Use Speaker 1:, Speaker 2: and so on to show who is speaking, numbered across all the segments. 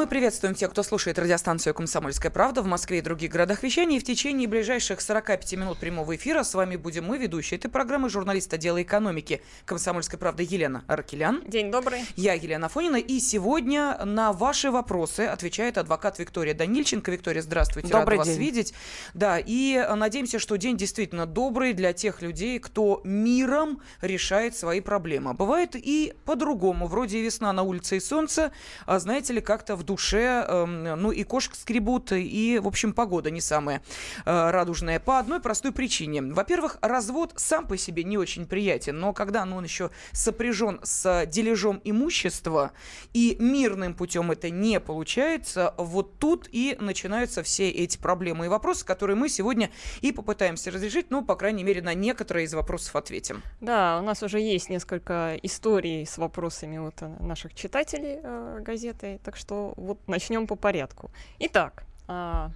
Speaker 1: Мы приветствуем тех, кто слушает радиостанцию «Комсомольская правда» в Москве и других городах вещания. И в течение ближайших 45 минут прямого эфира с вами будем мы, ведущие этой программы, журналист отдела экономики «Комсомольской правды» Елена Аркелян.
Speaker 2: День добрый.
Speaker 1: Я Елена Фонина. И сегодня на ваши вопросы отвечает адвокат Виктория Данильченко. Виктория, здравствуйте.
Speaker 2: Добрый
Speaker 1: Рада
Speaker 2: день.
Speaker 1: вас видеть. Да, и надеемся, что день действительно добрый для тех людей, кто миром решает свои проблемы. Бывает и по-другому. Вроде и весна на улице и солнце, а знаете ли, как-то в душе, эм, ну и кошек скребут, и, в общем, погода не самая э, радужная. По одной простой причине. Во-первых, развод сам по себе не очень приятен, но когда ну, он еще сопряжен с дележом имущества, и мирным путем это не получается, вот тут и начинаются все эти проблемы и вопросы, которые мы сегодня и попытаемся разрешить, ну, по крайней мере, на некоторые из вопросов ответим.
Speaker 2: Да, у нас уже есть несколько историй с вопросами от э, наших читателей э, газеты, так что вот начнем по порядку. Итак, а,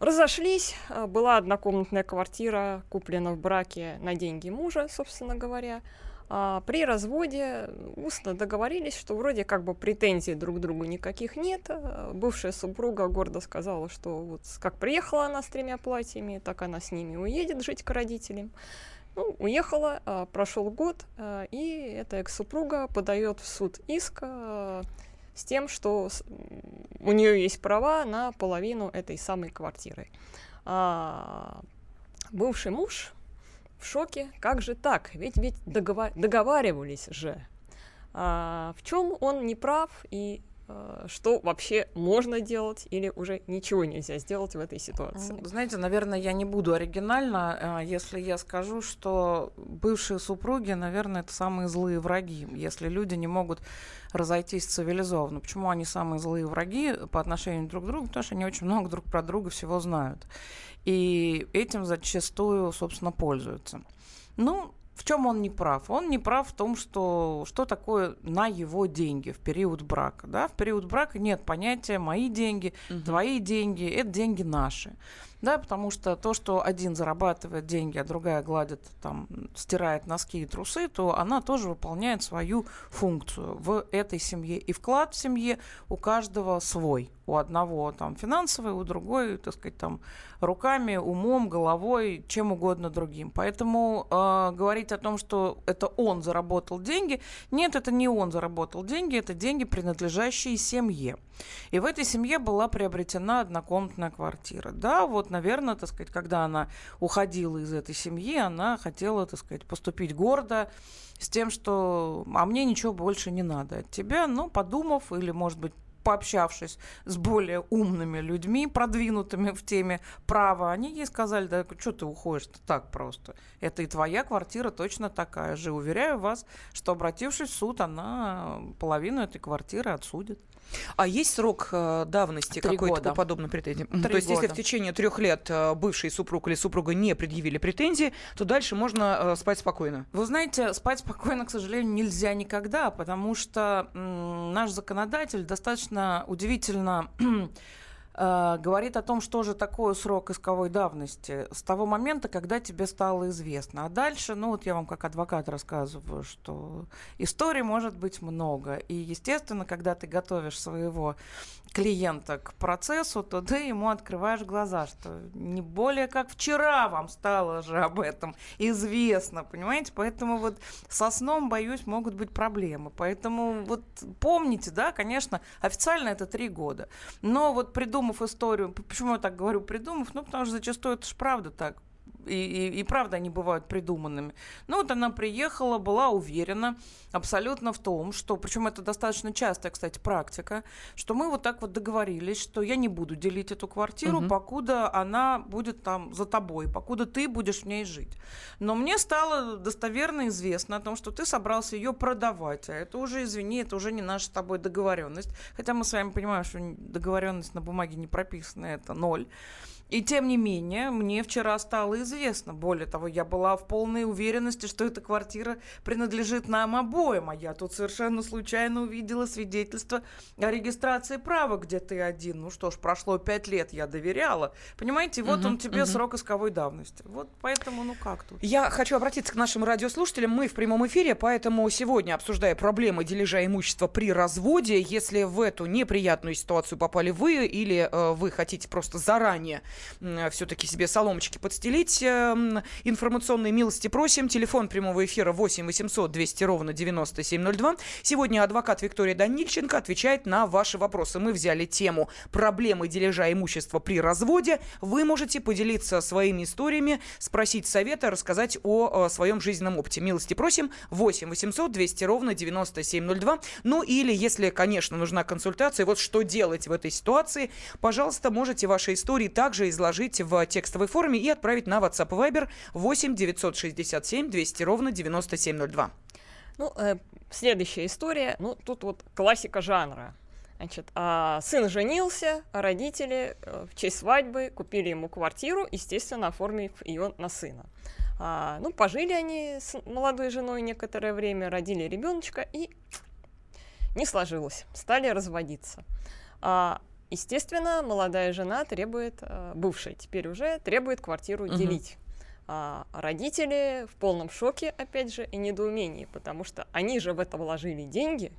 Speaker 2: разошлись, а, была однокомнатная квартира, куплена в браке на деньги мужа, собственно говоря. А, при разводе устно договорились, что вроде как бы претензий друг к другу никаких нет. Бывшая супруга гордо сказала, что вот как приехала она с тремя платьями, так она с ними уедет жить к родителям. Ну, уехала, прошел год, и эта экс-супруга подает в суд иск с тем, что у нее есть права на половину этой самой квартиры. А, бывший муж в шоке. Как же так? Ведь ведь догова- договаривались же. А, в чем он не прав и что вообще можно делать или уже ничего нельзя сделать в этой ситуации?
Speaker 3: Ну, Знаете, наверное, я не буду оригинальна, э, если я скажу, что бывшие супруги, наверное, это самые злые враги. Если люди не могут разойтись цивилизованно. Почему они самые злые враги по отношению друг к другу? Потому что они очень много друг про друга всего знают. И этим зачастую, собственно, пользуются. Ну, в чем он не прав? Он не прав в том, что что такое на его деньги в период брака. Да? В период брака нет понятия мои деньги, твои деньги, это деньги наши. Да, потому что то, что один зарабатывает деньги, а другая гладит, там, стирает носки и трусы, то она тоже выполняет свою функцию в этой семье. И вклад в семье у каждого свой. У одного там финансовый, у другой, так сказать, там руками, умом, головой, чем угодно другим. Поэтому э, говорить о том, что это он заработал деньги, нет, это не он заработал деньги, это деньги, принадлежащие семье. И в этой семье была приобретена однокомнатная квартира. Да, вот, наверное, так сказать, когда она уходила из этой семьи, она хотела, так сказать, поступить гордо с тем, что а мне ничего больше не надо от тебя, но подумав или, может быть, пообщавшись с более умными людьми, продвинутыми в теме права, они ей сказали, да что ты уходишь-то так просто? Это и твоя квартира точно такая же. Уверяю вас, что обратившись в суд, она половину этой квартиры отсудит.
Speaker 1: А есть срок э, давности какой-то
Speaker 3: года.
Speaker 1: по подобным претензиям? Мгм.
Speaker 3: Три
Speaker 1: То есть, если в
Speaker 3: года.
Speaker 1: течение трех лет э, бывший супруг или супруга не предъявили претензии, то дальше можно э, спать спокойно.
Speaker 3: Вы знаете, спать спокойно, к сожалению, нельзя никогда, потому что наш законодатель достаточно удивительно э, говорит о том, что же такое срок исковой давности с того момента, когда тебе стало известно. А дальше, ну вот я вам как адвокат рассказываю, что историй может быть много. И, естественно, когда ты готовишь своего клиента к процессу, то ты ему открываешь глаза, что не более как вчера вам стало же об этом известно, понимаете? Поэтому вот со сном, боюсь, могут быть проблемы. Поэтому вот помните, да, конечно, официально это три года. Но вот придумав историю, почему я так говорю придумав? Ну, потому что зачастую это же правда так. И, и- и правда они бывают придуманными. Ну вот она приехала, была уверена абсолютно в том, что, причем это достаточно частая, кстати, практика, что мы вот так вот договорились, что я не буду делить эту квартиру,
Speaker 1: Мгм.
Speaker 3: покуда она будет там за тобой, покуда ты будешь в ней жить. Но мне стало достоверно известно о том, что ты собрался ее продавать, а это уже, извини, это уже не наша с тобой договоренность. Хотя мы с вами понимаем, что договоренность на бумаге не прописана, это ноль. И тем не менее, мне вчера стало известно, более того, я была в полной уверенности, что эта квартира принадлежит нам обоим, а я тут совершенно случайно увидела свидетельство о регистрации права, где ты один. Ну что ж, прошло пять лет, я доверяла. Понимаете, вот
Speaker 1: Мгм,
Speaker 3: он тебе
Speaker 1: мгм.
Speaker 3: срок исковой давности. Вот поэтому, ну как тут?
Speaker 1: Я хочу обратиться к нашим радиослушателям. Мы в прямом эфире, поэтому сегодня, обсуждая проблемы дележа имущества при разводе, если в эту неприятную ситуацию попали вы или э, вы хотите просто заранее все-таки себе соломочки подстелить, э, м, информационные милости просим. Телефон прямого эфира 8 800 200 ровно 9702. Сегодня адвокат Виктория Данильченко отвечает на ваши вопросы. Мы взяли тему проблемы дележа имущества при разводе. Вы можете поделиться своими историями, спросить совета, рассказать о, э, своем жизненном опыте. Милости просим. 8 800 200 ровно 9702. Ну или, если, конечно, нужна консультация, вот что делать в этой ситуации, пожалуйста, можете ваши истории также изложить в текстовой форме и отправить на WhatsApp и Viber 8 967 200 ровно 9702.
Speaker 2: Ну, э, следующая история. Ну, тут вот классика жанра. Значит, а, сын женился, а родители э, в честь свадьбы купили ему квартиру, естественно, оформив ее на сына. А, ну, пожили они с молодой женой некоторое время, родили ребеночка и не сложилось, стали разводиться. А, естественно, молодая жена требует, э, бывшая теперь уже, требует квартиру
Speaker 1: Мгм.
Speaker 2: делить. А родители в полном шоке, опять же, и недоумении, потому что они же в это вложили деньги.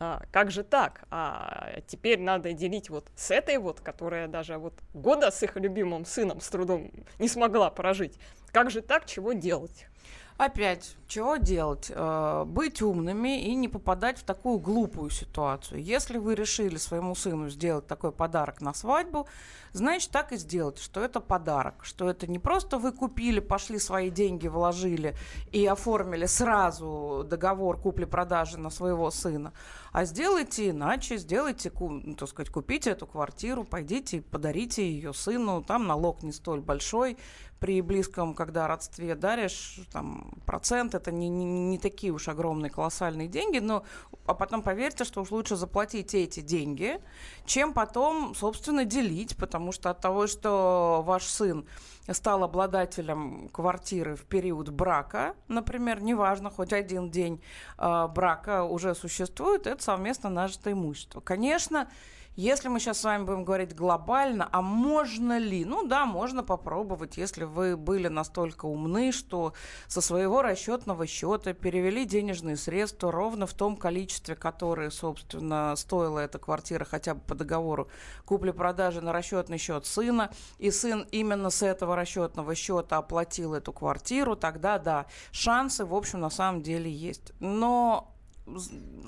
Speaker 2: А, как же так? А теперь надо делить вот с этой вот, которая даже вот года с их любимым сыном с трудом не смогла прожить. Как же так? Чего делать?
Speaker 3: Опять, чего делать? Э, Быть умными и не попадать в такую глупую ситуацию. Если вы решили своему сыну сделать такой подарок на свадьбу, значит, так и сделайте, что это подарок, что это не просто вы купили, пошли свои деньги, вложили и оформили сразу договор купли-продажи на своего сына, а сделайте иначе, сделайте, ну, так сказать, купите эту квартиру, пойдите и подарите ее сыну, там налог не столь большой, при близком, когда родстве даришь, там, процент, это не, не, не такие уж огромные, колоссальные деньги, но, а потом поверьте, что уж лучше заплатить эти деньги, чем потом, собственно, делить, потому что от того, что ваш сын стал обладателем квартиры в период брака, например, неважно, хоть один день э, брака уже существует, это совместно нажитое имущество. Конечно, если мы сейчас с вами будем говорить глобально, а можно ли? Ну да, можно попробовать, если вы были настолько умны, что со своего расчетного счета перевели денежные средства ровно в том количестве, которое, собственно, стоила эта квартира хотя бы по договору купли-продажи на расчетный счет сына, и сын именно с этого расчетного счета оплатил эту квартиру, тогда да, шансы, в общем, на самом деле есть. Но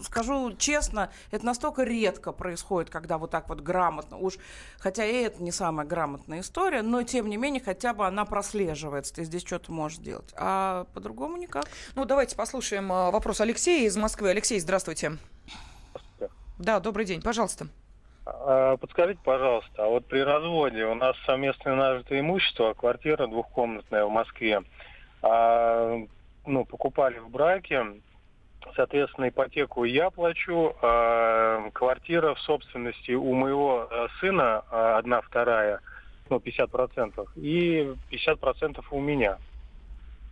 Speaker 3: скажу честно, это настолько редко происходит, когда вот так вот грамотно, уж, хотя и это не самая грамотная история, но тем не менее хотя бы она прослеживается, ты здесь что-то можешь делать, а по-другому никак.
Speaker 1: Ну, давайте послушаем э, вопрос Алексея из Москвы. Алексей, здравствуйте. Да, добрый день, пожалуйста.
Speaker 4: А, Подскажите, пожалуйста, а вот при разводе у нас совместное нажитое имущество, квартира двухкомнатная в Москве, а, ну, покупали в браке, соответственно, ипотеку я плачу, а квартира в собственности у моего э, сына, а, одна вторая, ну, 50%, и 50% у меня.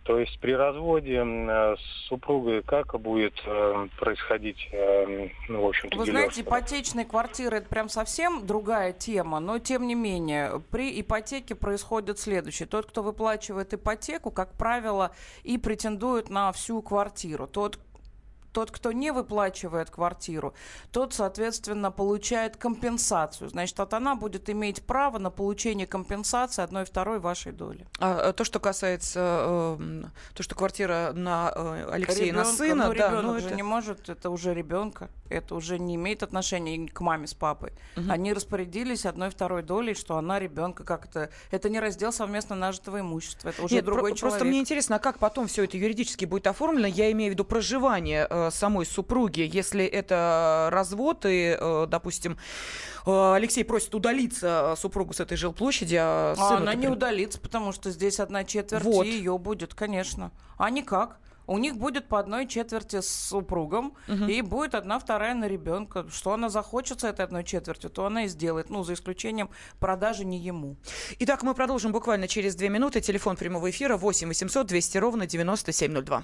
Speaker 4: То есть при разводе э, с супругой как будет э, происходить, э, ну, в общем-то,
Speaker 3: Вы знаете, ипотечные квартиры это прям совсем другая тема, но тем не менее при ипотеке происходит следующее. Тот, кто выплачивает ипотеку, как правило, и претендует на всю квартиру. Тот, тот, кто не выплачивает квартиру, тот, соответственно, получает компенсацию. Значит, вот она будет иметь право на получение компенсации одной второй вашей доли.
Speaker 1: А э, то, что касается, э, м, то, что квартира на э, Алексея, на
Speaker 3: Ребёнка,
Speaker 1: сына,
Speaker 3: ну,
Speaker 1: да,
Speaker 3: ребенок
Speaker 1: ну,
Speaker 3: же
Speaker 1: это...
Speaker 3: не может, это уже ребенка, это уже не имеет отношения к маме с папой.
Speaker 1: Мгм.
Speaker 3: Они распорядились одной второй долей, что она ребенка как это, не раздел совместно нажитого имущества, это уже
Speaker 1: Нет, про-
Speaker 3: другой
Speaker 1: просто
Speaker 3: человек.
Speaker 1: мне интересно, а как потом все это юридически будет оформлено? Я имею в виду проживание э, самой супруги. Если это развод и, э, допустим, э, Алексей просит удалиться э, супругу с этой жилплощади, а
Speaker 3: А
Speaker 1: сыну
Speaker 3: она не
Speaker 1: при-
Speaker 3: удалится, потому что здесь одна четверть
Speaker 1: Вот.
Speaker 3: ее будет, конечно. А никак. у них будет по одной четверти с супругом,
Speaker 1: Мгм.
Speaker 3: и будет одна вторая на ребенка. Что она захочет с этой одной четвертью, то она и сделает. Ну, за исключением продажи не ему.
Speaker 1: Итак, мы продолжим буквально через две минуты. Телефон прямого эфира 8 800 200 ровно 9702.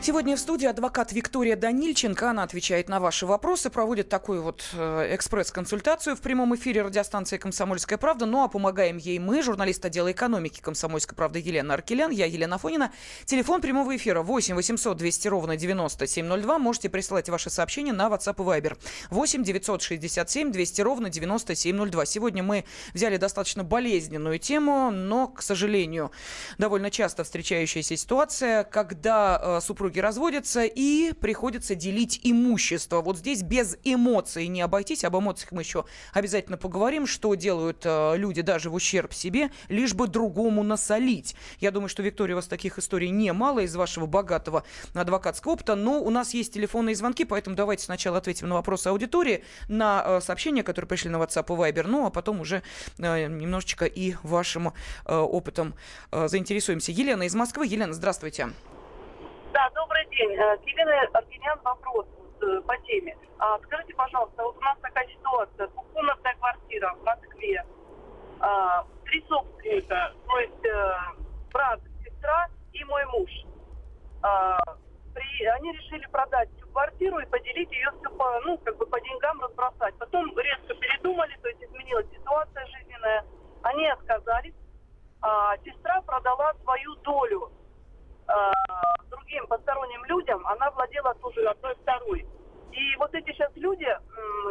Speaker 1: Сегодня в студии адвокат Виктория Данильченко. Она отвечает на ваши вопросы, проводит такую вот э, экспресс-консультацию в прямом эфире радиостанции «Комсомольская правда». Ну а помогаем ей мы, журналист отдела экономики «Комсомольской правды» Елена Аркелян, я Елена Фонина. Телефон прямого эфира 8 800 200 ровно 9702. Можете присылать ваши сообщения на WhatsApp и Viber. 8 967 200 ровно 9702. Сегодня мы взяли достаточно болезненную тему, но, к сожалению, довольно часто встречающаяся ситуация, когда э, супруги разводятся и приходится делить имущество. Вот здесь без эмоций не обойтись. Об эмоциях мы еще обязательно поговорим, что делают э, люди даже в ущерб себе, лишь бы другому насолить. Я думаю, что, Виктория, у вас таких историй немало из вашего богатого адвокатского опыта, но у нас есть телефонные звонки, поэтому давайте сначала ответим на вопросы аудитории, на э, сообщения, которые пришли на WhatsApp и Viber, ну а потом уже э, немножечко и вашим опытом заинтересуемся. Елена из Москвы. Елена, здравствуйте.
Speaker 5: Да, добрый день. Э, к Елене Аркенян вопрос э, по теме. А, скажите, пожалуйста, вот у нас такая ситуация. Двухкомнатная квартира в Москве. А, три собственника, то есть э, брат, сестра и мой муж. А, они решили продать всю квартиру и поделить ее все по, ну, как бы по деньгам разбросать. Потом резко передумали, то есть изменилась ситуация жизненная. Они отказались. А, сестра продала свою долю другим посторонним людям, она владела тоже одной второй. И вот эти сейчас люди,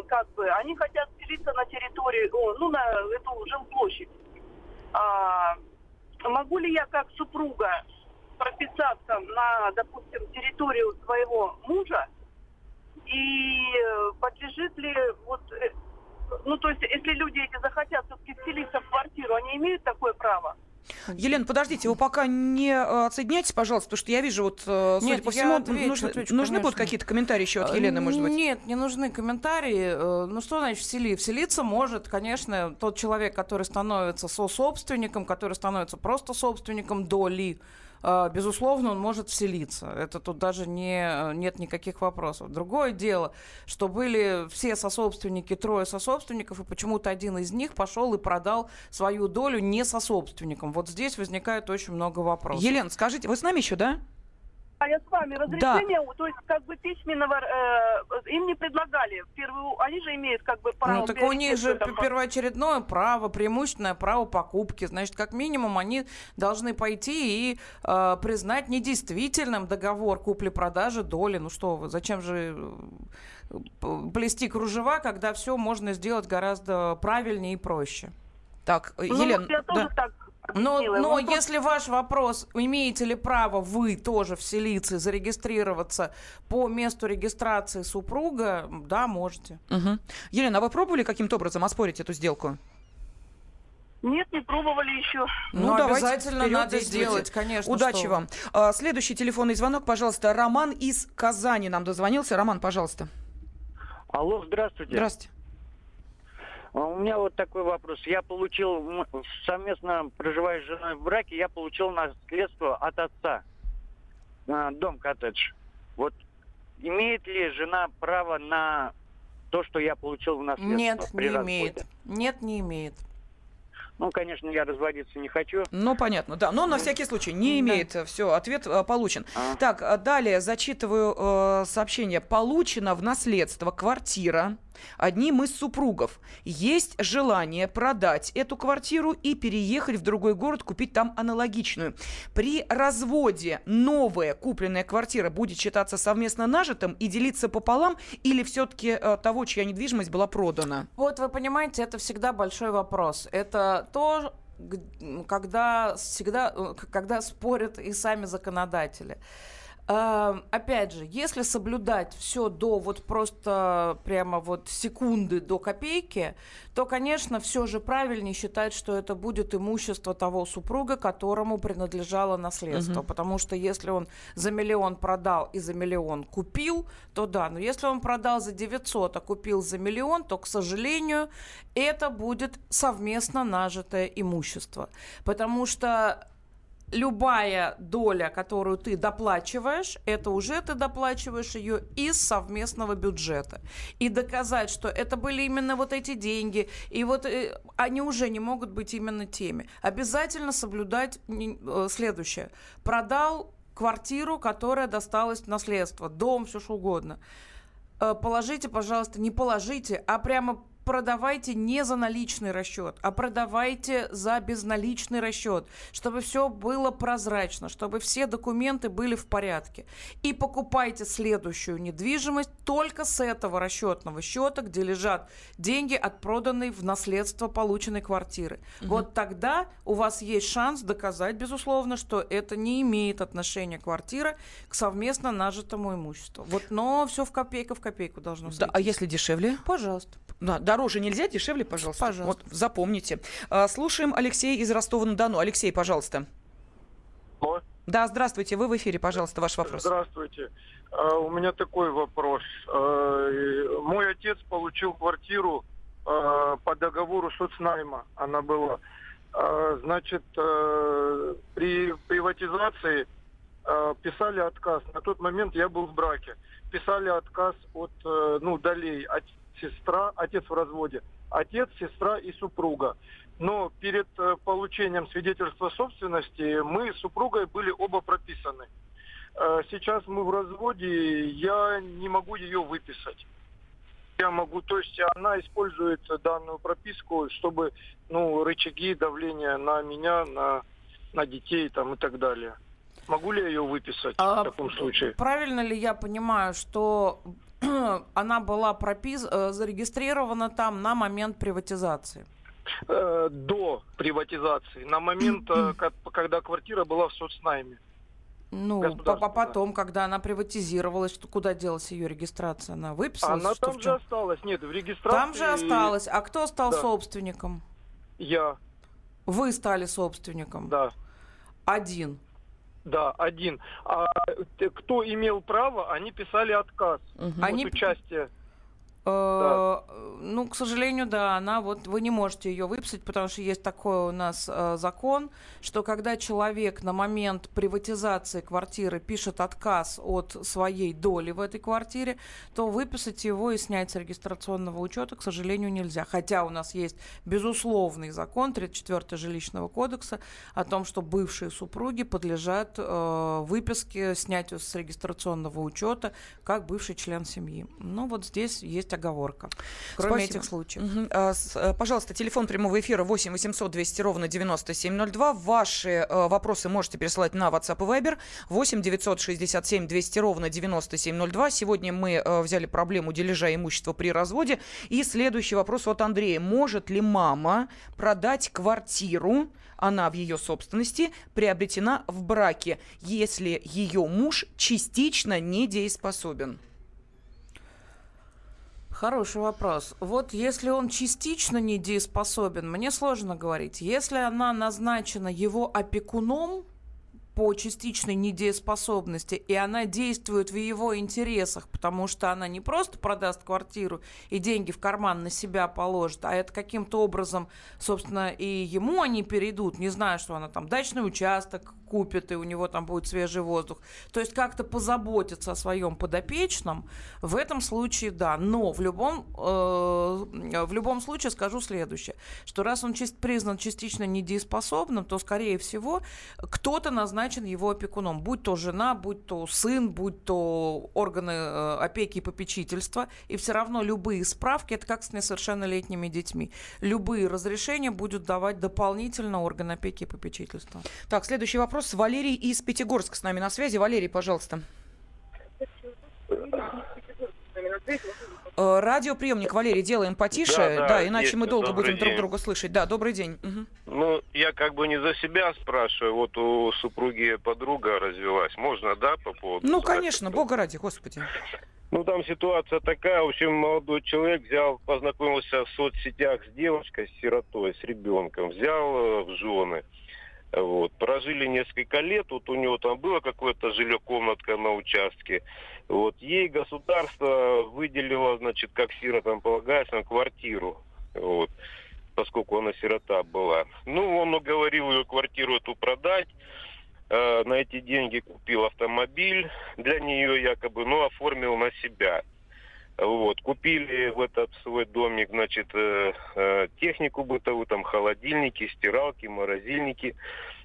Speaker 5: как бы, они хотят селиться на территории, ну, на эту жилплощадь. А, могу ли я как супруга прописаться на, допустим, территорию своего мужа? И э, подлежит ли вот э, ну, то есть, если люди эти захотят все-таки вселиться в квартиру, они имеют такое право?
Speaker 1: Елена, подождите, вы пока не э, отсоединяйтесь, пожалуйста, потому что я вижу, вот, э, судя
Speaker 3: Нет,
Speaker 1: по всему,
Speaker 3: отвечу,
Speaker 1: нужны,
Speaker 3: отвечу,
Speaker 1: нужны будут какие-то комментарии еще от Елены, может быть?
Speaker 3: Нет, не нужны комментарии. Э, Ну что значит всели? Вселиться может, конечно, тот человек, который становится сособственником, который становится просто собственником доли. Э, Безусловно, он может вселиться. Это тут даже не, нет никаких вопросов. Другое дело, что были все сособственники, трое сособственников, и почему-то один из них пошел и продал свою долю не сособственникам. Вот здесь возникает очень много вопросов.
Speaker 1: Елена, скажите, вы с нами еще, да?
Speaker 5: А я с вами. Разрешение, то есть как бы письменного э, им не предлагали. Первую, они же имеют как бы право.
Speaker 3: Ну, так у них же
Speaker 5: этом.
Speaker 3: первоочередное право, преимущественное право покупки. Значит, как минимум они должны пойти и э, признать недействительным договор купли-продажи доли. Ну что вы, зачем же э, плести кружева, когда все можно сделать гораздо правильнее и проще?
Speaker 1: Так,
Speaker 5: Ну,
Speaker 1: Елена,
Speaker 5: я тоже
Speaker 1: да.
Speaker 5: так
Speaker 3: Но, но
Speaker 5: Он просто-
Speaker 3: если ваш вопрос, имеете ли право вы тоже вселиться и зарегистрироваться по месту регистрации супруга, да, можете.
Speaker 1: Мгм. Елена, а вы пробовали каким-то образом оспорить эту сделку?
Speaker 5: Нет, не пробовали еще.
Speaker 3: Ну,
Speaker 1: давайте
Speaker 3: обязательно
Speaker 1: вперед,
Speaker 3: надо
Speaker 1: действуйте.
Speaker 3: сделать, конечно.
Speaker 1: Удачи
Speaker 3: что
Speaker 1: вам. А, Следующий телефонный звонок, пожалуйста. Роман из Казани нам дозвонился. Роман, пожалуйста.
Speaker 6: Алло, здравствуйте.
Speaker 1: Здравствуйте.
Speaker 6: А У меня вот такой вопрос. Я получил, совместно проживая с женой в браке, я получил наследство от отца. А, Дом коттедж. Вот имеет ли жена право на то, что я получил в наследство?
Speaker 3: Нет,
Speaker 6: при
Speaker 3: не
Speaker 6: разводе?
Speaker 3: имеет. Нет, не имеет.
Speaker 6: Ну, конечно, я разводиться не хочу.
Speaker 1: Ну, понятно, да. Но на всякий случай не имеет. Все, ответ э, получен.
Speaker 6: А.
Speaker 1: Так, а далее зачитываю э, сообщение. Получена в наследство квартира одним из супругов есть желание продать эту квартиру и переехать в другой город, купить там аналогичную. При разводе новая купленная квартира будет считаться совместно нажитым и делиться пополам или все-таки э, того, чья недвижимость была продана?
Speaker 3: Вот вы понимаете, это всегда большой вопрос. Это то, когда всегда, э, когда спорят и сами законодатели. Опять же, если соблюдать все до вот просто прямо вот секунды до копейки, то, конечно, все же правильнее считать, что это будет имущество того супруга, которому принадлежало наследство. Потому что если он за миллион продал и за миллион купил, то да. Но если он продал за 900, а купил за миллион, то, к сожалению, это будет совместно нажитое имущество. Потому что любая доля, которую ты доплачиваешь, это уже ты доплачиваешь ее из совместного бюджета. И доказать, что это были именно вот эти деньги, и вот э, они уже не могут быть именно теми. Обязательно соблюдать э, следующее. Продал квартиру, которая досталась в наследство, дом, все что угодно. Э, Положите, пожалуйста, не положите, а прямо продавайте не за наличный расчет, а продавайте за безналичный расчет, чтобы все было прозрачно, чтобы все документы были в порядке. И покупайте следующую недвижимость только с этого расчетного счета, где лежат деньги от проданной в наследство полученной квартиры. Вот тогда у вас есть шанс доказать, безусловно, что это не имеет отношения квартира к совместно нажитому имуществу. Вот, но все в копейку в копейку должно
Speaker 1: Да, а если дешевле?
Speaker 3: Пожалуйста.
Speaker 1: Да, дороже нельзя, дешевле, пожалуйста.
Speaker 3: Пожалуйста.
Speaker 1: Вот, запомните. А, слушаем Алексея из Ростова-на-Дону. Алексей, пожалуйста.
Speaker 7: Алло.
Speaker 1: Да, здравствуйте, вы в эфире, пожалуйста, ваш вопрос.
Speaker 7: Здравствуйте. А, У меня такой вопрос. А, Мой отец получил квартиру по договору соцнайма. Она была. Значит, при приватизации писали отказ. На тот момент я был в браке. Писали отказ от, э, ну, долей. Сестра, отец в разводе. Отец, сестра и супруга. Но перед э, получением свидетельства собственности мы с супругой были оба прописаны. Э, Сейчас мы в разводе, я не могу ее выписать. Я могу, то есть она использует данную прописку, чтобы, ну, рычаги давления на меня, на, на детей там и так далее. Могу ли я ее выписать
Speaker 3: А,
Speaker 7: в таком случае?
Speaker 3: Правильно ли я понимаю, что она была пропис... э, зарегистрирована там на момент приватизации?
Speaker 7: Э, до приватизации, на момент, э, когда квартира была в соцнайме.
Speaker 3: Ну, по- потом, когда она приватизировалась, что куда делась ее регистрация? Она выписалась?
Speaker 7: Она там же осталась. Нет, в регистрации...
Speaker 3: Там же осталась. А кто стал
Speaker 7: Да.
Speaker 3: собственником?
Speaker 7: Я,
Speaker 3: Вы стали собственником.
Speaker 7: да.
Speaker 3: Один.
Speaker 7: Да, один. А кто имел право, они писали отказ.
Speaker 3: Они
Speaker 7: от участия.
Speaker 3: Э, Ну, к сожалению, да, она вот вы не можете ее выписать, потому что есть такой у нас э, закон, что когда человек на момент приватизации квартиры пишет отказ от своей доли в этой квартире, то выписать его и снять с регистрационного учета, к сожалению, нельзя. Хотя у нас есть безусловный закон 34 жилищного кодекса о том, что бывшие супруги подлежат э, выписке, снятию с регистрационного учета как бывший член семьи. Ну вот здесь есть оговорка. Кроме
Speaker 1: Спасибо.
Speaker 3: этих случаев.
Speaker 1: Мгм. А, с- э, Пожалуйста, телефон прямого эфира 8 800 200 ровно 9702. Ваши э, вопросы можете пересылать на WhatsApp и Viber 8 967 200 ровно 9702. Сегодня мы э, взяли проблему дележа имущества при разводе. И следующий вопрос от Андрея. Может ли мама продать квартиру, она в ее собственности, приобретена в браке, если ее муж частично недееспособен?
Speaker 3: Хороший вопрос. Вот если он частично недееспособен, мне сложно говорить. Если она назначена его опекуном по частичной недееспособности, и она действует в его интересах, потому что она не просто продаст квартиру и деньги в карман на себя положит, а это каким-то образом, собственно, и ему они перейдут. Не знаю, что она там дачный участок купит, и у него там будет свежий воздух. То есть как-то позаботиться о своем подопечном, в этом случае да. Но в любом, э, в любом случае скажу следующее, что раз он чист, признан частично недееспособным, то, скорее всего, кто-то назначен его опекуном. Будь то жена, будь то сын, будь то органы э, опеки и попечительства. И все равно любые справки, это как с несовершеннолетними детьми, любые разрешения будут давать дополнительно орган опеки и попечительства.
Speaker 1: Так, следующий вопрос. Валерий из Пятигорска с нами на связи. Валерий, пожалуйста. Э, радиоприемник, Валерий, делаем потише, да, да, да иначе мы долго будем день. друг друга слышать. Да, добрый день. Угу.
Speaker 8: Ну, я как бы не за себя спрашиваю, вот у супруги подруга развелась. Можно, да, по поводу...
Speaker 1: Ну, конечно, бога ради, господи.
Speaker 8: Ну, там ситуация такая, в общем, молодой человек взял, познакомился в соцсетях с девочкой, с сиротой, с ребенком, взял э, в жены. Вот. Прожили несколько лет, вот у него там было какое-то жилье, комнатка на участке. Вот. Ей государство выделило, значит, как сиротам полагается, квартиру. Вот. Поскольку она сирота была. Ну, он уговорил ее квартиру эту продать. Э, на эти деньги купил автомобиль для нее якобы, но оформил на себя. Вот, купили в этот свой домик, значит, э, э, технику бытовую, там холодильники, стиралки, морозильники.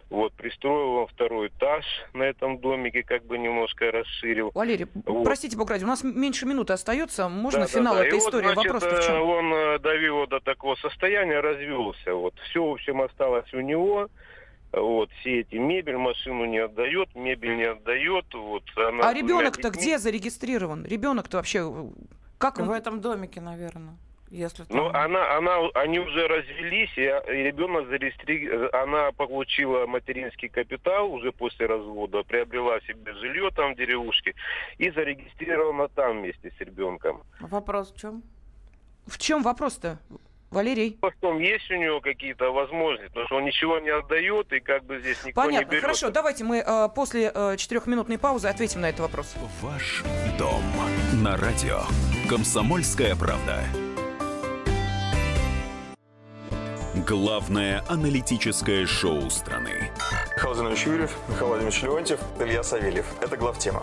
Speaker 8: Вот, пристроил он второй этаж на этом домике, как бы немножко расширил.
Speaker 1: Валерий, вот. простите, бог ради, у нас меньше минуты остается. Можно да, финал да, да. этой И истории? Вот,
Speaker 8: значит,
Speaker 1: Вопрос в чем?
Speaker 8: Он довел его до такого состояния, развелся. Вот, все, в общем, осталось у него. Вот, все эти мебель машину не отдает, мебель не отдает. Вот,
Speaker 1: а ребенок-то где зарегистрирован? Ребенок-то вообще как.
Speaker 3: В этом домике, наверное. Если
Speaker 8: там... Ну, она, она, они уже развелись, и, и ребенок зарегистри... она получила материнский капитал уже после развода, приобрела себе жилье там в деревушке и зарегистрирована там вместе с ребенком.
Speaker 3: Вопрос в чем?
Speaker 1: В чем вопрос-то? Валерий.
Speaker 8: Потом есть у него какие-то возможности, потому что он ничего не отдает, и как бы здесь никто
Speaker 1: Понятно.
Speaker 8: не берет.
Speaker 1: Хорошо, давайте мы э, после э, четырехминутной паузы ответим на этот вопрос.
Speaker 9: Ваш дом на радио. Комсомольская правда. Главное аналитическое шоу страны.
Speaker 10: Михаил Юрьев, Михаил Владимирович Леонтьев, Илья Савельев. Это главтема.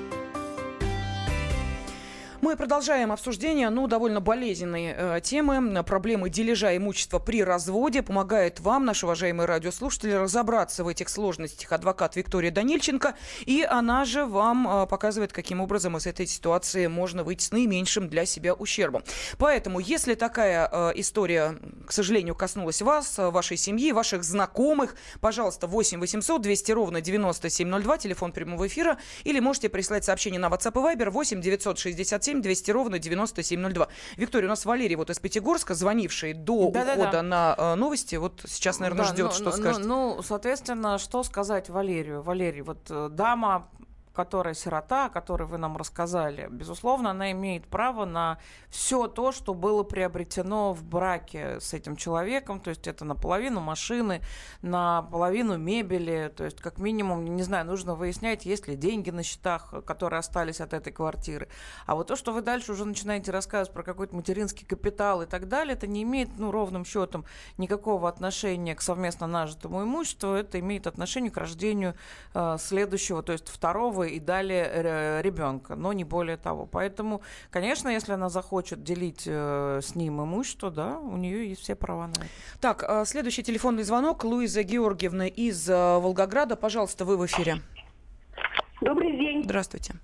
Speaker 1: Мы продолжаем обсуждение, ну, довольно болезненной э, темы, проблемы дележа имущества при разводе. Помогает вам, наши уважаемые радиослушатели, разобраться в этих сложностях адвокат Виктория Данильченко. И она же вам э, показывает, каким образом из этой ситуации можно выйти с наименьшим для себя ущербом. Поэтому, если такая э, история, к сожалению, коснулась вас, э, вашей семьи, ваших знакомых, пожалуйста, 8 800 200 ровно 9702, телефон прямого эфира, или можете прислать сообщение на WhatsApp и Viber 8 967 7 200 ровно 9702. Виктория, у нас Валерий вот из Пятигорска, звонивший до да, ухода да, да. на э, новости, вот сейчас, наверное, да, ждет, ну, что ну, скажет.
Speaker 3: Ну, соответственно, что сказать Валерию? Валерий, вот э, дама которая сирота, о которой вы нам рассказали, безусловно, она имеет право на все то, что было приобретено в браке с этим человеком, то есть это наполовину машины, наполовину мебели, то есть как минимум, не знаю, нужно выяснять, есть ли деньги на счетах, которые остались от этой квартиры. А вот то, что вы дальше уже начинаете рассказывать про какой-то материнский капитал и так далее, это не имеет, ну, ровным счетом никакого отношения к совместно нажитому имуществу, это имеет отношение к рождению э, следующего, то есть второго и далее ребенка, но не более того. Поэтому, конечно, если она захочет делить э, с ним имущество, да, у нее есть все права на это.
Speaker 1: Так, э, следующий телефонный звонок. Луиза Георгиевна из э, Волгограда. Пожалуйста, вы в эфире.
Speaker 11: Добрый день.
Speaker 1: Здравствуйте.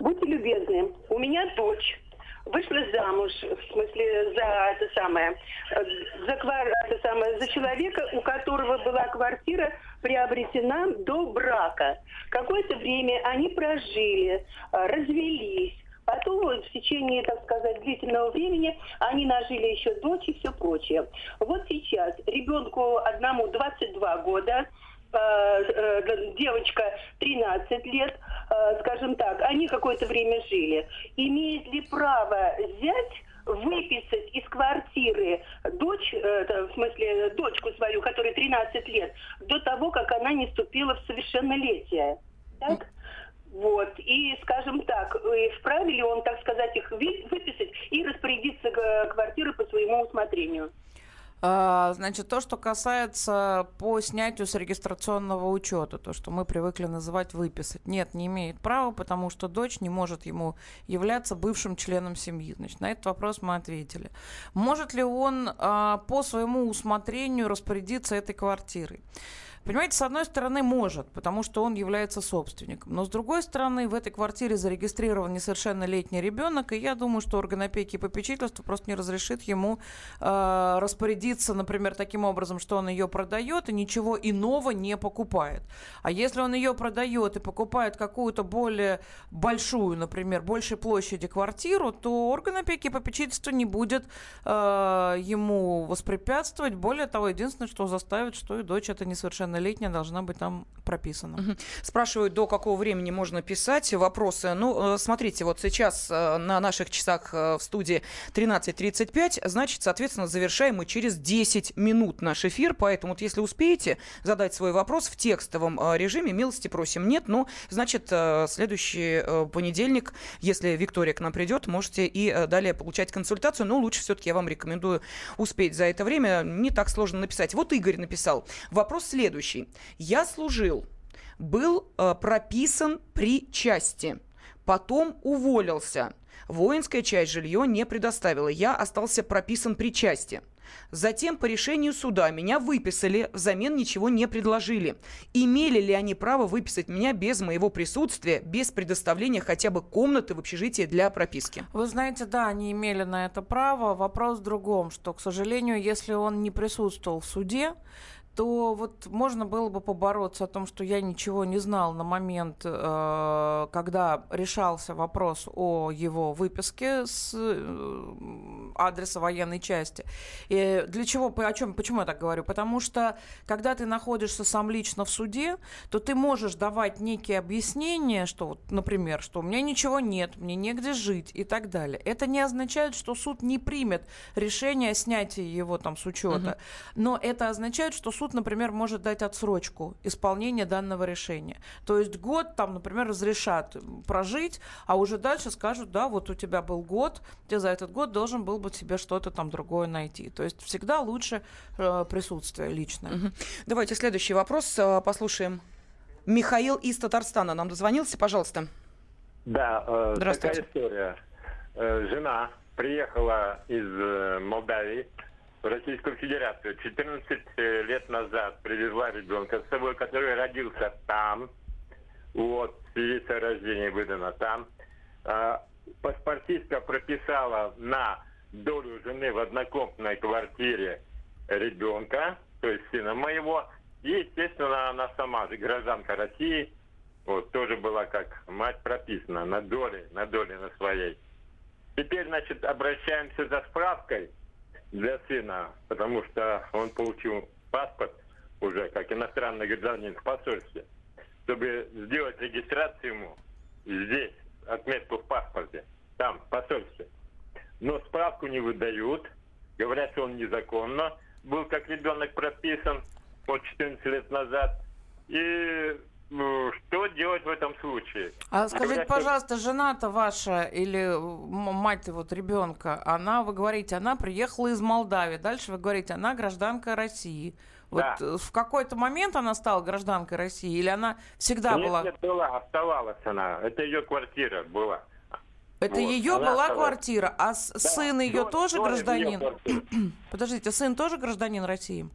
Speaker 11: Будьте любезны. У меня дочь вышла замуж, в смысле, за это самое, за, это самое, за человека, у которого была квартира приобретена до брака. Какое-то время они прожили, а, развелись. Потом в течение, так сказать, длительного времени они нажили еще дочь и все прочее. Вот сейчас ребенку одному 22 года, э, э, девочка 13 лет, э, скажем так, они какое-то время жили. Имеет ли право взять выписать из квартиры дочь, э, в смысле дочку свою, которой 13 лет, до того, как она не вступила в совершеннолетие. Так? Вот. И, скажем так, э, вправе ли он, так сказать, их выписать и распорядиться квартиры по своему усмотрению?
Speaker 3: А, значит, то, что касается по снятию с регистрационного учета, то, что мы привыкли называть выписать, нет, не имеет права, потому что дочь не может ему являться бывшим членом семьи. Значит, на этот вопрос мы ответили. Может ли он а, по своему усмотрению распорядиться этой квартирой? Понимаете, с одной стороны, может, потому что он является собственником. Но с другой стороны, в этой квартире зарегистрирован несовершеннолетний ребенок, и я думаю, что орган опеки и попечительства просто не разрешит ему э, распорядиться, например, таким образом, что он ее продает и ничего иного не покупает. А если он ее продает и покупает какую-то более большую, например, большей площади квартиру, то орган опеки и попечительства не будет э, ему воспрепятствовать. Более того, единственное, что заставит, что и дочь это несовершеннолетняя совершеннолетняя должна быть там прописана.
Speaker 1: Угу. Спрашивают, до какого времени можно писать вопросы. Ну, э, смотрите, вот сейчас э, на наших часах э, в студии 13.35, значит, соответственно, завершаем мы через 10 минут наш эфир, поэтому вот если успеете задать свой вопрос в текстовом режиме, милости просим. Нет, ну, значит, следующий понедельник, если Виктория к нам придет, можете и далее получать консультацию, но лучше все-таки я вам рекомендую успеть за это время, не так сложно написать. Вот Игорь написал. Вопрос следующий. Я служил, был э, прописан при части, потом уволился. Воинская часть жилье не предоставила. Я остался прописан при части. Затем по решению суда меня выписали, взамен ничего не предложили. Имели ли они право выписать меня без моего присутствия, без предоставления хотя бы комнаты в общежитии для прописки?
Speaker 3: Вы знаете, да, они имели на это право. Вопрос в другом, что, к сожалению, если он не присутствовал в суде, то вот можно было бы побороться о том, что я ничего не знал на момент, э, когда решался вопрос о его выписке с э, адреса военной части. И для чего, о чем, почему я так говорю? Потому что, когда ты находишься сам лично в суде, то ты можешь давать некие объяснения, что, вот, например, что у меня ничего нет, мне негде жить и так далее. Это не означает, что суд не примет решение о снятии его там с учета, угу. но это означает, что суд суд, например, может дать отсрочку исполнения данного решения. То есть год там, например, разрешат прожить, а уже дальше скажут, да, вот у тебя был год, ты за этот год должен был бы себе что-то там другое найти. То есть всегда лучше э, присутствие личное. Угу.
Speaker 1: Давайте следующий вопрос э, послушаем. Михаил из Татарстана нам дозвонился, пожалуйста.
Speaker 12: Да, э, Здравствуйте. такая история. Э, жена приехала из э, Молдавии, в Российскую Федерацию. 14 э, лет назад привезла ребенка с собой, который родился там. Вот, свидетельство о рождении выдано там. А, паспортистка прописала на долю жены в однокомнатной квартире ребенка, то есть сына моего. И, естественно, она сама же гражданка России, вот, тоже была как мать прописана на доле, на доле на своей. Теперь, значит, обращаемся за справкой – для сына, потому что он получил паспорт уже как иностранный гражданин в посольстве, чтобы сделать регистрацию ему здесь, отметку в паспорте, там, в посольстве. Но справку не выдают, говорят, что он незаконно был как ребенок прописан вот 14 лет назад. И что делать в этом случае?
Speaker 3: А скажите, Говорят, пожалуйста, жена-то ваша или мать вот ребенка, она, вы говорите, она приехала из Молдавии. Дальше вы говорите, она гражданка России. Вот да. Э, в какой-то момент она стала гражданкой России или она всегда
Speaker 12: нет,
Speaker 3: была?
Speaker 12: Нет, была, оставалась она. Это ее квартира была.
Speaker 3: Это вот, ее была оставалась. квартира, а да, сын ее до, тоже гражданин? Ее Подождите, сын тоже гражданин России?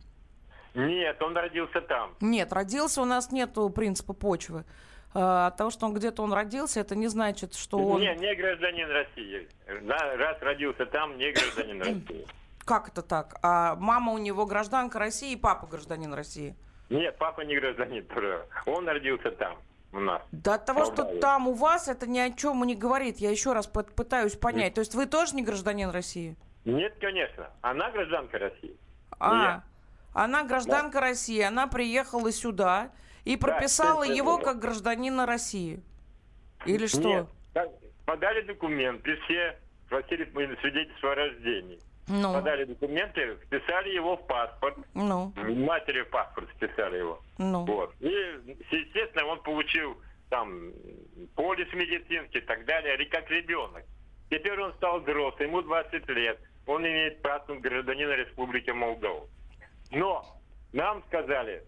Speaker 12: Нет, он родился там.
Speaker 3: Нет, родился у нас нету принципа почвы. А, от того, что он где-то он родился, это не значит, что он...
Speaker 12: Не, не гражданин России. Раз родился там, не гражданин России.
Speaker 3: Как это так? А мама у него гражданка России, папа гражданин России?
Speaker 12: Нет, папа не гражданин. Он родился там у нас.
Speaker 3: Да от того, что там у вас, это ни о чем не говорит. Я еще раз пытаюсь понять. Нет. То есть вы тоже не гражданин России?
Speaker 12: Нет, конечно. Она гражданка России.
Speaker 3: А, Она гражданка да. России, она приехала сюда и прописала да, его как гражданина России. Или что?
Speaker 12: Нет, подали документы, все просили свидетельство о рождении. Ну. Подали документы, вписали его в паспорт. Ну. Матери в паспорт вписали его. Ну. Вот. И, естественно, он получил там полис медицинский и так далее, как ребенок. Теперь он стал взрослым, ему 20 лет. Он имеет паспорт гражданина Республики Молдова. Но нам сказали,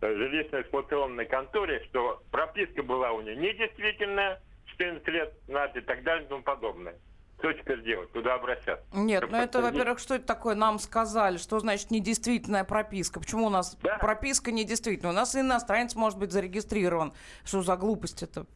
Speaker 12: э, жилищно-эксплуатационной конторе, что прописка была у нее недействительная, 14 лет назад и так далее и тому подобное. Что теперь делать? Куда обращаться?
Speaker 3: Нет, ну это, во-первых, что это такое? Нам сказали, что значит недействительная прописка. Почему у нас да. прописка недействительная? У нас иностранец может быть зарегистрирован. Что за глупость это?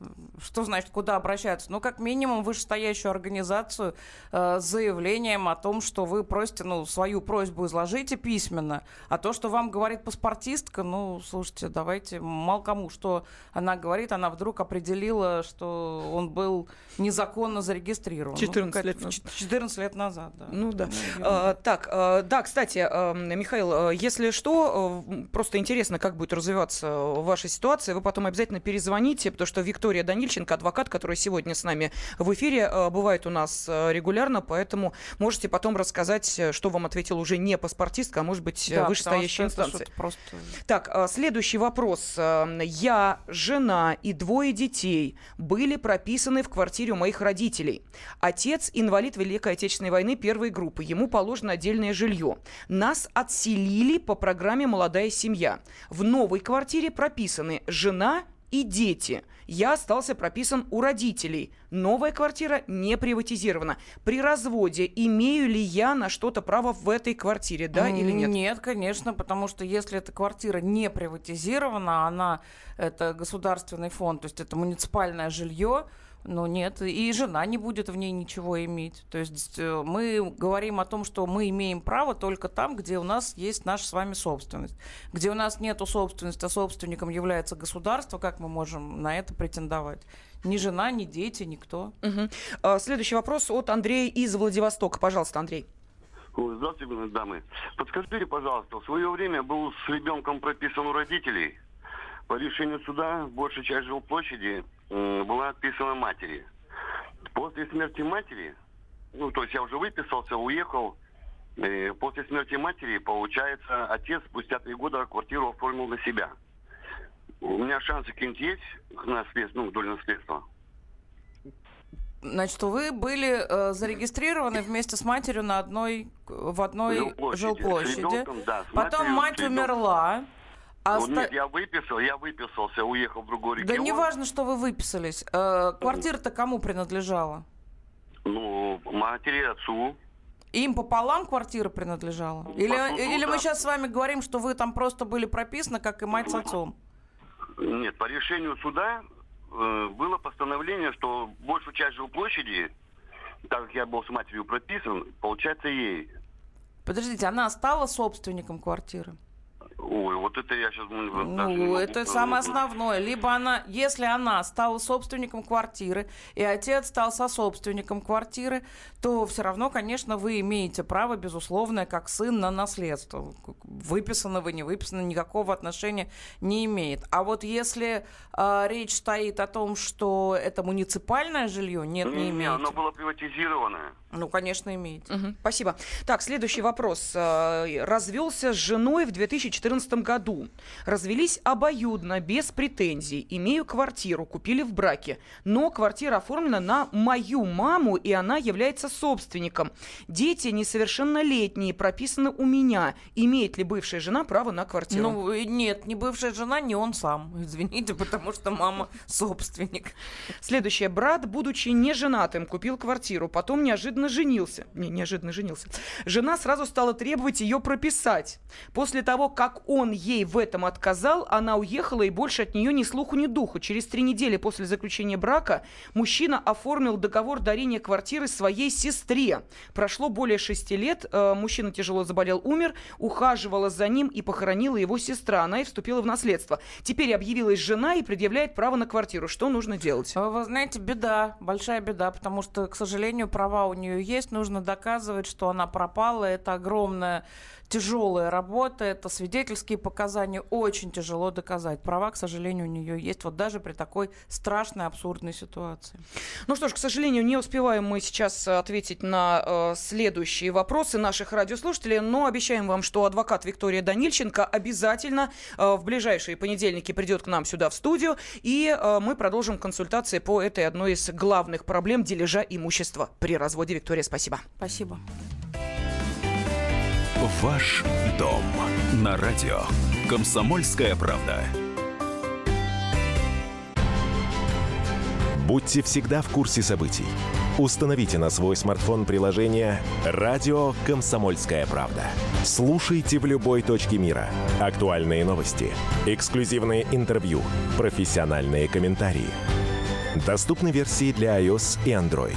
Speaker 3: Что значит, куда обращаться? Ну, как минимум, вышестоящую организацию э, с заявлением о том, что вы просите, ну, свою просьбу изложите письменно. А то, что вам говорит паспортистка, ну, слушайте, давайте, мало кому, что она говорит, она вдруг определила, что он был незаконно зарегистрирован.
Speaker 1: 14 14 лет
Speaker 3: назад. 14 лет назад, да.
Speaker 1: Ну да. Ну, а, так, а, да, кстати, а, Михаил, а, если что, просто интересно, как будет развиваться ваша ситуация, вы потом обязательно перезвоните, потому что Виктория Данильченко, адвокат, которая сегодня с нами в эфире, бывает у нас регулярно, поэтому можете потом рассказать, что вам ответил уже не паспортистка, а может быть да, вышестоящая инстанция. Просто... Так, следующий вопрос. Я, жена и двое детей были прописаны в квартире у моих родителей. Отец Отец инвалид Великой Отечественной войны первой группы. Ему положено отдельное жилье. Нас отселили по программе «Молодая семья». В новой квартире прописаны жена и дети. Я остался прописан у родителей. Новая квартира не приватизирована. При разводе имею ли я на что-то право в этой квартире, да или нет?
Speaker 3: Нет, конечно, потому что если эта квартира не приватизирована, она это государственный фонд, то есть это муниципальное жилье, ну нет, и жена не будет в ней ничего иметь. То есть э, мы говорим о том, что мы имеем право только там, где у нас есть наша с вами собственность. Где у нас нет собственности, а собственником является государство, как мы можем на это претендовать? Ни жена, ни дети, никто.
Speaker 1: Угу. Следующий вопрос от Андрея из Владивостока. Пожалуйста, Андрей.
Speaker 13: Здравствуйте, дамы. Подскажите, пожалуйста, в свое время был с ребенком прописан у родителей. По решению суда большая часть жилплощади была отписана матери. После смерти матери, ну, то есть я уже выписался, уехал, и после смерти матери, получается, отец спустя три года квартиру оформил на себя. У меня шансы какие-нибудь есть на наследство, ну, вдоль наследства?
Speaker 3: Значит, вы были э, зарегистрированы вместе с матерью на одной, в одной жилплощади. жилплощади. Ребенком, да, Потом мать умерла.
Speaker 13: А ну, нет, я выписал, я выписался, уехал в другой регион.
Speaker 3: Да не важно, что вы выписались. Э, квартира-то кому принадлежала?
Speaker 13: Ну, матери, отцу.
Speaker 3: Им пополам квартира принадлежала? Ну, или, суду, или мы сейчас с вами говорим, что вы там просто были прописаны, как и мать с отцом?
Speaker 13: Нет, по решению суда э, было постановление, что большую часть жилплощади, так как я был с матерью прописан, получается ей.
Speaker 3: Подождите, она стала собственником квартиры?
Speaker 13: Ой, вот это я сейчас...
Speaker 3: Ну, это самое основное. Либо она, если она стала собственником квартиры, и отец стал сособственником квартиры, то все равно, конечно, вы имеете право, безусловно, как сын на наследство. Выписано вы, не выписано, никакого отношения не имеет. А вот если э, речь стоит о том, что это муниципальное жилье, нет, не, не имеет.
Speaker 13: Оно было приватизированное.
Speaker 3: Ну, конечно, имеете.
Speaker 1: Угу, спасибо. Так, следующий вопрос. Э, развелся с женой в 2014 году. Развелись обоюдно, без претензий. Имею квартиру, купили в браке. Но квартира оформлена на мою маму, и она является собственником. Дети несовершеннолетние, прописаны у меня. Имеет ли бывшая жена право на квартиру?
Speaker 3: Ну, нет, не бывшая жена, не он сам. Извините, потому что мама собственник.
Speaker 1: Следующее. Брат, будучи неженатым, купил квартиру. Потом неожиданно неожиданно женился. Не, неожиданно женился. Жена сразу стала требовать ее прописать. После того, как он ей в этом отказал, она уехала и больше от нее ни слуху, ни духу. Через три недели после заключения брака мужчина оформил договор дарения квартиры своей сестре. Прошло более шести лет. Э, мужчина тяжело заболел, умер. Ухаживала за ним и похоронила его сестра. Она и вступила в наследство. Теперь объявилась жена и предъявляет право на квартиру. Что нужно делать?
Speaker 3: Вы знаете, беда, большая беда, потому что, к сожалению, права у нее нее есть, нужно доказывать, что она пропала. Это огромная тяжелая работа, это свидетельские показания, очень тяжело доказать. Права, к сожалению, у нее есть, вот даже при такой страшной, абсурдной ситуации.
Speaker 1: Ну что ж, к сожалению, не успеваем мы сейчас ответить на э, следующие вопросы наших радиослушателей, но обещаем вам, что адвокат Виктория Данильченко обязательно э, в ближайшие понедельники придет к нам сюда в студию, и э, мы продолжим консультации по этой одной из главных проблем дележа имущества при разводе. Виктория, спасибо.
Speaker 3: Спасибо.
Speaker 9: Ваш дом на радио. Комсомольская правда.
Speaker 14: Будьте всегда в курсе событий. Установите на свой смартфон приложение «Радио Комсомольская правда». Слушайте в любой точке мира. Актуальные новости, эксклюзивные интервью, профессиональные комментарии. Доступны версии для iOS и Android.